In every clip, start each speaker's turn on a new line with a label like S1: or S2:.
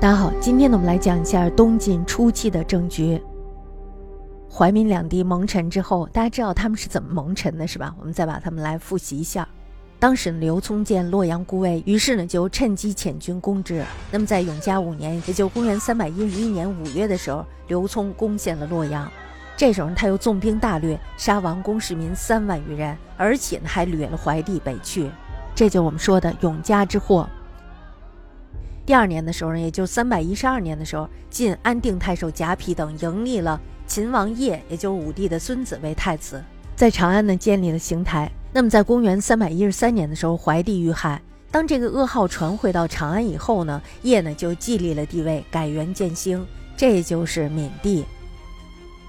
S1: 大家好，今天呢，我们来讲一下东晋初期的政局。怀民两地蒙尘之后，大家知道他们是怎么蒙尘的，是吧？我们再把他们来复习一下。当时刘聪见洛阳孤位，于是呢就趁机遣军攻之。那么在永嘉五年，也就公元三百一十一年五月的时候，刘聪攻陷了洛阳。这时候他又纵兵大掠，杀王公市民三万余人，而且呢还掠了怀帝北去。这就我们说的永嘉之祸。第二年的时候呢，也就三百一十二年的时候，晋安定太守贾丕等迎立了秦王业，也就是武帝的孙子为太子，在长安呢建立了邢台。那么在公元三百一十三年的时候，怀帝遇害。当这个噩耗传回到长安以后呢，业呢就继立了帝位，改元建兴，这就是闵帝。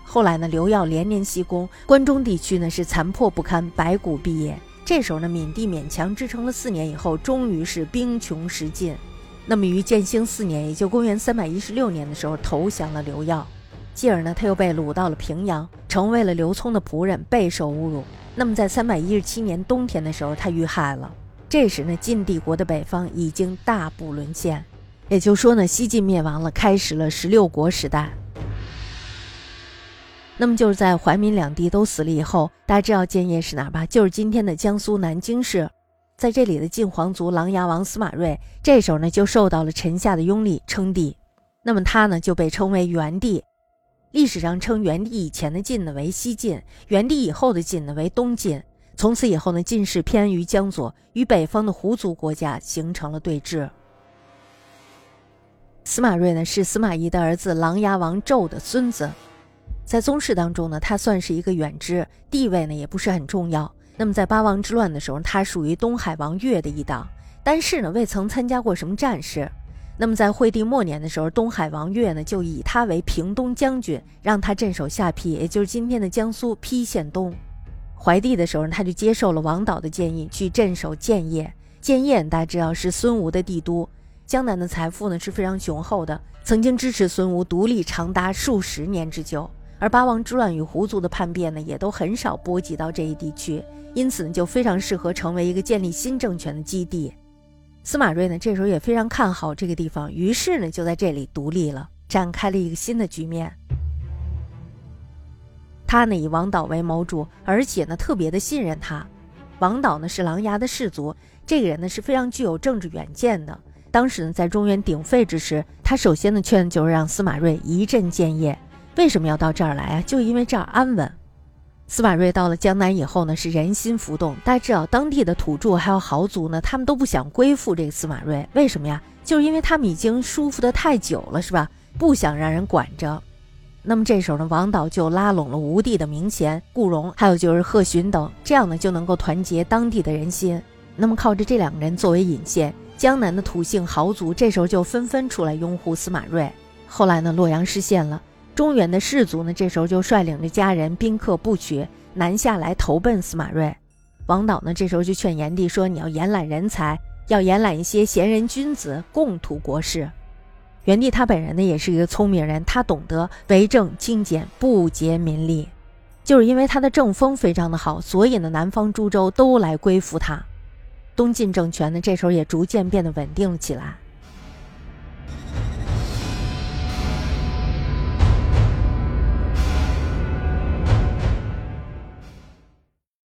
S1: 后来呢，刘耀连年西攻关中地区呢，是残破不堪，白骨蔽野。这时候呢，闵帝勉强支撑了四年以后，终于是兵穷食尽。那么于建兴四年，也就公元三百一十六年的时候，投降了刘耀。继而呢，他又被掳到了平阳，成为了刘聪的仆人，备受侮辱。那么在三百一十七年冬天的时候，他遇害了。这时呢，晋帝国的北方已经大部沦陷，也就说呢，西晋灭亡了，开始了十六国时代。那么就是在怀民两地都死了以后，大家知道建业是哪吧？就是今天的江苏南京市。在这里的晋皇族琅琊王司马睿，这时候呢就受到了臣下的拥立，称帝。那么他呢就被称为元帝。历史上称元帝以前的晋呢为西晋，元帝以后的晋呢为东晋。从此以后呢，晋氏偏于江左，与北方的胡族国家形成了对峙。司马睿呢是司马懿的儿子琅琊王纣的孙子，在宗室当中呢，他算是一个远支，地位呢也不是很重要。那么在八王之乱的时候，他属于东海王越的一党，但是呢未曾参加过什么战事。那么在惠帝末年的时候，东海王越呢就以他为平东将军，让他镇守下邳，也就是今天的江苏邳县东。怀帝的时候，他就接受了王导的建议，去镇守建业。建业大家知道是孙吴的帝都，江南的财富呢是非常雄厚的，曾经支持孙吴独立长达数十年之久。而八王之乱与胡族的叛变呢，也都很少波及到这一地区。因此呢，就非常适合成为一个建立新政权的基地。司马睿呢，这时候也非常看好这个地方，于是呢，就在这里独立了，展开了一个新的局面。他呢，以王导为谋主，而且呢，特别的信任他。王导呢，是琅琊的氏族，这个人呢，是非常具有政治远见的。当时呢，在中原鼎沸之时，他首先呢劝就是让司马睿一镇建业。为什么要到这儿来啊？就因为这儿安稳。司马睿到了江南以后呢，是人心浮动。大家知道，当地的土著还有豪族呢，他们都不想归附这个司马睿。为什么呀？就是因为他们已经舒服的太久了，是吧？不想让人管着。那么这时候呢，王导就拉拢了吴地的名贤顾荣，还有就是贺循等，这样呢就能够团结当地的人心。那么靠着这两个人作为引线，江南的土姓豪族这时候就纷纷出来拥护司马睿。后来呢，洛阳失陷了。中原的士族呢，这时候就率领着家人、宾客不缺，南下来投奔司马睿。王导呢，这时候就劝炎帝说：“你要延揽人才，要延揽一些贤人君子，共图国事。”元帝他本人呢，也是一个聪明人，他懂得为政清简，不竭民力。就是因为他的政风非常的好，所以呢，南方诸州都来归附他。东晋政权呢，这时候也逐渐变得稳定了起来。